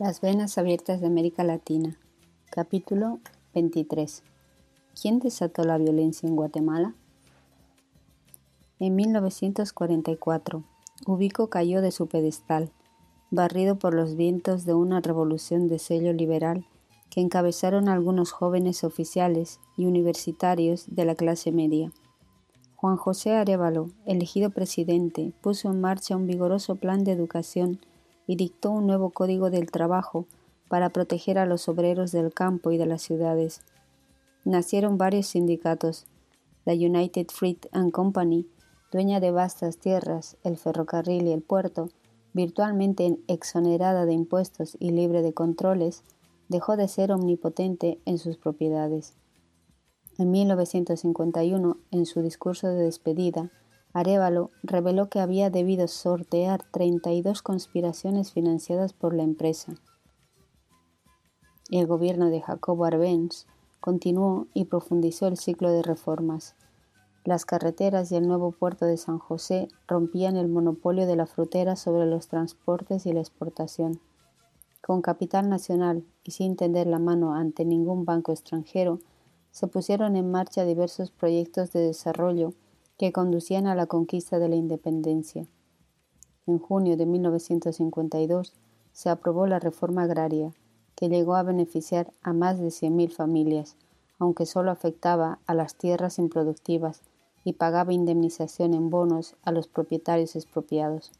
Las venas abiertas de América Latina. Capítulo 23. ¿Quién desató la violencia en Guatemala? En 1944, Ubico cayó de su pedestal, barrido por los vientos de una revolución de sello liberal que encabezaron algunos jóvenes oficiales y universitarios de la clase media. Juan José Arevalo, elegido presidente, puso en marcha un vigoroso plan de educación y dictó un nuevo código del trabajo para proteger a los obreros del campo y de las ciudades. Nacieron varios sindicatos. La United Fruit and Company, dueña de vastas tierras, el ferrocarril y el puerto, virtualmente exonerada de impuestos y libre de controles, dejó de ser omnipotente en sus propiedades. En 1951, en su discurso de despedida, Arevalo reveló que había debido sortear 32 conspiraciones financiadas por la empresa. El gobierno de Jacobo Arbenz continuó y profundizó el ciclo de reformas. Las carreteras y el nuevo puerto de San José rompían el monopolio de la frutera sobre los transportes y la exportación. Con capital nacional y sin tender la mano ante ningún banco extranjero, se pusieron en marcha diversos proyectos de desarrollo que conducían a la conquista de la independencia. En junio de 1952 se aprobó la reforma agraria, que llegó a beneficiar a más de 100.000 familias, aunque solo afectaba a las tierras improductivas y pagaba indemnización en bonos a los propietarios expropiados.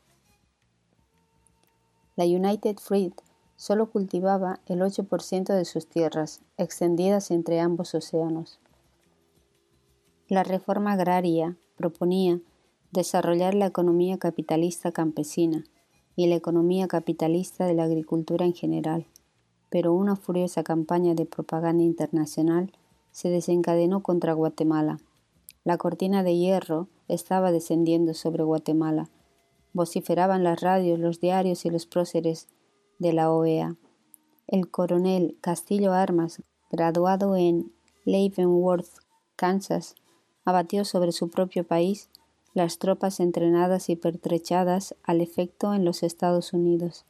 La United Fruit solo cultivaba el 8% de sus tierras, extendidas entre ambos océanos. La reforma agraria proponía desarrollar la economía capitalista campesina y la economía capitalista de la agricultura en general, pero una furiosa campaña de propaganda internacional se desencadenó contra Guatemala. La cortina de hierro estaba descendiendo sobre Guatemala. Vociferaban las radios, los diarios y los próceres de la OEA. El coronel Castillo Armas, graduado en Leavenworth, Kansas, abatió sobre su propio país las tropas entrenadas y pertrechadas al efecto en los Estados Unidos.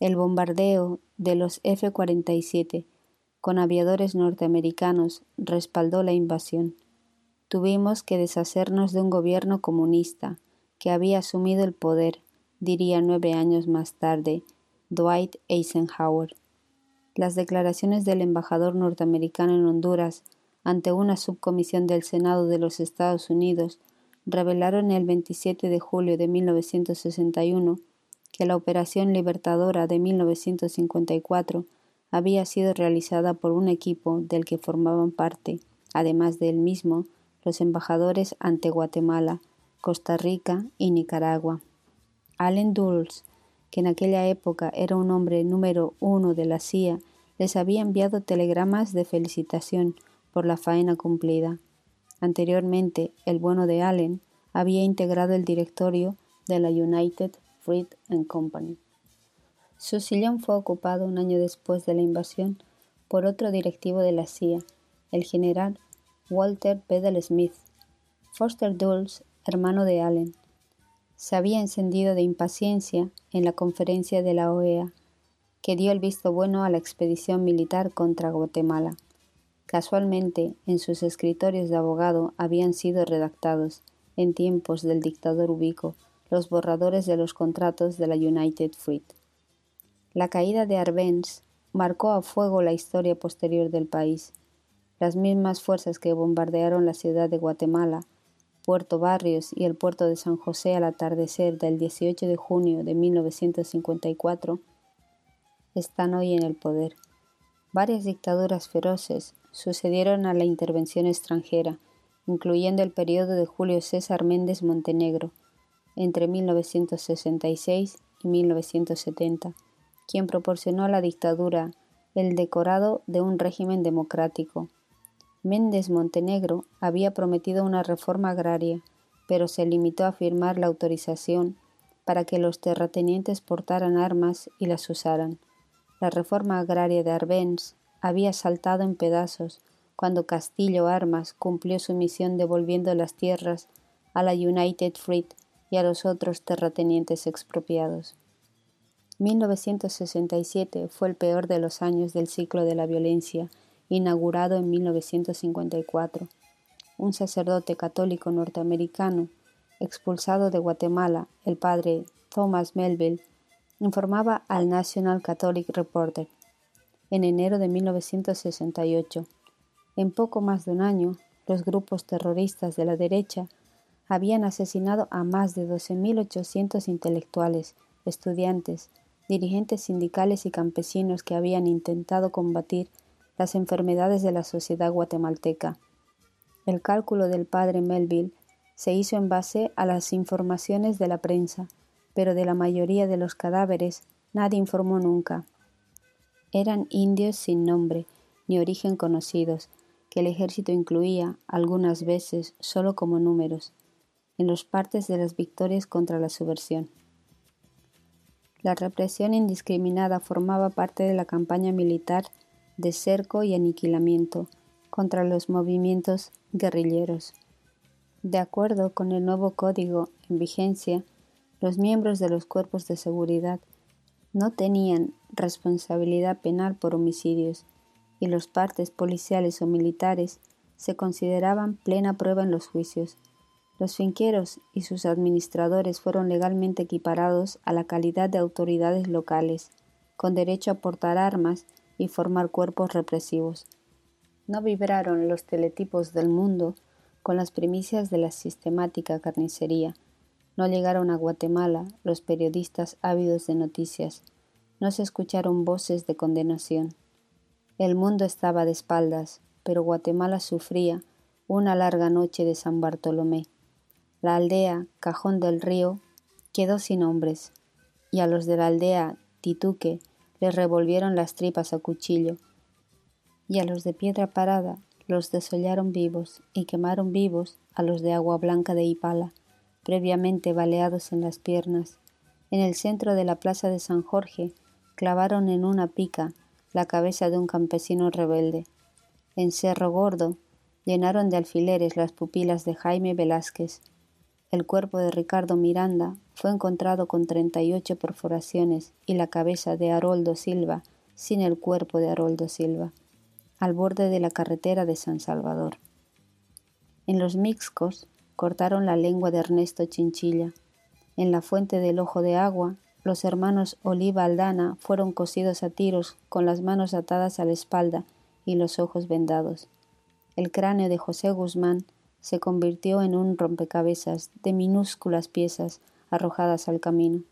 El bombardeo de los F-47 con aviadores norteamericanos respaldó la invasión. Tuvimos que deshacernos de un gobierno comunista que había asumido el poder, diría nueve años más tarde Dwight Eisenhower. Las declaraciones del embajador norteamericano en Honduras ante una subcomisión del Senado de los Estados Unidos, revelaron el 27 de julio de 1961 que la Operación Libertadora de 1954 había sido realizada por un equipo del que formaban parte, además de él mismo, los embajadores ante Guatemala, Costa Rica y Nicaragua. Allen Dulles, que en aquella época era un hombre número uno de la CIA, les había enviado telegramas de felicitación por la faena cumplida. Anteriormente, el bueno de Allen había integrado el directorio de la United Fruit and Company. Su sillón fue ocupado un año después de la invasión por otro directivo de la CIA, el general Walter Bedell Smith. Foster Dulles, hermano de Allen, se había encendido de impaciencia en la conferencia de la OEA, que dio el visto bueno a la expedición militar contra Guatemala. Casualmente, en sus escritorios de abogado habían sido redactados, en tiempos del dictador Ubico, los borradores de los contratos de la United Fruit. La caída de Arbenz marcó a fuego la historia posterior del país. Las mismas fuerzas que bombardearon la ciudad de Guatemala, Puerto Barrios y el puerto de San José al atardecer del 18 de junio de 1954 están hoy en el poder. Varias dictaduras feroces sucedieron a la intervención extranjera, incluyendo el periodo de Julio César Méndez Montenegro, entre 1966 y 1970, quien proporcionó a la dictadura el decorado de un régimen democrático. Méndez Montenegro había prometido una reforma agraria, pero se limitó a firmar la autorización para que los terratenientes portaran armas y las usaran. La reforma agraria de Arbenz había saltado en pedazos cuando Castillo Armas cumplió su misión devolviendo las tierras a la United Fruit y a los otros terratenientes expropiados. 1967 fue el peor de los años del ciclo de la violencia, inaugurado en 1954. Un sacerdote católico norteamericano, expulsado de Guatemala, el padre Thomas Melville, informaba al National Catholic Reporter en enero de 1968. En poco más de un año, los grupos terroristas de la derecha habían asesinado a más de 12.800 intelectuales, estudiantes, dirigentes sindicales y campesinos que habían intentado combatir las enfermedades de la sociedad guatemalteca. El cálculo del padre Melville se hizo en base a las informaciones de la prensa, pero de la mayoría de los cadáveres nadie informó nunca. Eran indios sin nombre ni origen conocidos, que el ejército incluía, algunas veces, solo como números, en los partes de las victorias contra la subversión. La represión indiscriminada formaba parte de la campaña militar de cerco y aniquilamiento contra los movimientos guerrilleros. De acuerdo con el nuevo código en vigencia, los miembros de los cuerpos de seguridad no tenían responsabilidad penal por homicidios y los partes policiales o militares se consideraban plena prueba en los juicios. Los finqueros y sus administradores fueron legalmente equiparados a la calidad de autoridades locales, con derecho a portar armas y formar cuerpos represivos. No vibraron los teletipos del mundo con las primicias de la sistemática carnicería, no llegaron a Guatemala los periodistas ávidos de noticias. No se escucharon voces de condenación. El mundo estaba de espaldas, pero Guatemala sufría una larga noche de San Bartolomé. La aldea Cajón del Río quedó sin hombres, y a los de la aldea Tituque les revolvieron las tripas a cuchillo, y a los de Piedra Parada los desollaron vivos y quemaron vivos a los de Agua Blanca de Ipala previamente baleados en las piernas. En el centro de la plaza de San Jorge clavaron en una pica la cabeza de un campesino rebelde. En Cerro Gordo llenaron de alfileres las pupilas de Jaime Velázquez. El cuerpo de Ricardo Miranda fue encontrado con treinta y ocho perforaciones y la cabeza de Haroldo Silva sin el cuerpo de Haroldo Silva, al borde de la carretera de San Salvador. En los Mixcos cortaron la lengua de Ernesto Chinchilla. En la fuente del ojo de agua, los hermanos Oliva Aldana fueron cosidos a tiros con las manos atadas a la espalda y los ojos vendados. El cráneo de José Guzmán se convirtió en un rompecabezas de minúsculas piezas arrojadas al camino.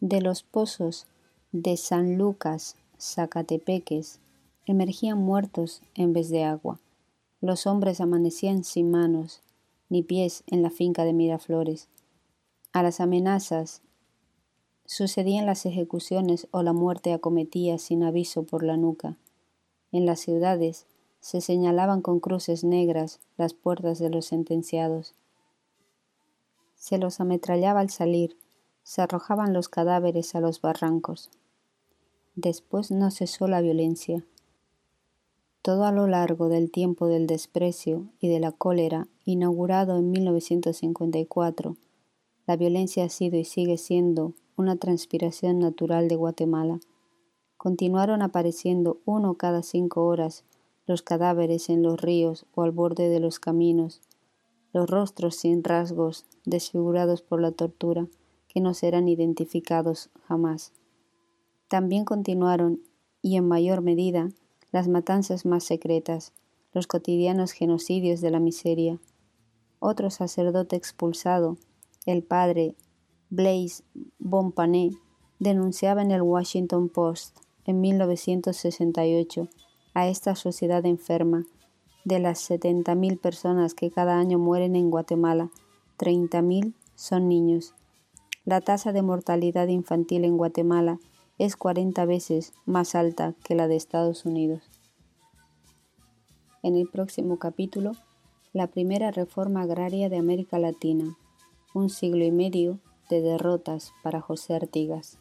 De los pozos de San Lucas, Zacatepeques, emergían muertos en vez de agua. Los hombres amanecían sin manos, ni pies en la finca de Miraflores. A las amenazas sucedían las ejecuciones o la muerte acometía sin aviso por la nuca. En las ciudades se señalaban con cruces negras las puertas de los sentenciados. Se los ametrallaba al salir, se arrojaban los cadáveres a los barrancos. Después no cesó la violencia. Todo a lo largo del tiempo del desprecio y de la cólera, inaugurado en 1954, la violencia ha sido y sigue siendo una transpiración natural de Guatemala. Continuaron apareciendo uno cada cinco horas los cadáveres en los ríos o al borde de los caminos, los rostros sin rasgos, desfigurados por la tortura, que no serán identificados jamás. También continuaron, y en mayor medida, las matanzas más secretas, los cotidianos genocidios de la miseria. Otro sacerdote expulsado, el padre Blaise Bompané, denunciaba en el Washington Post en 1968 a esta sociedad enferma. De las 70.000 personas que cada año mueren en Guatemala, 30.000 son niños. La tasa de mortalidad infantil en Guatemala es 40 veces más alta que la de Estados Unidos. En el próximo capítulo, la primera reforma agraria de América Latina, un siglo y medio de derrotas para José Artigas.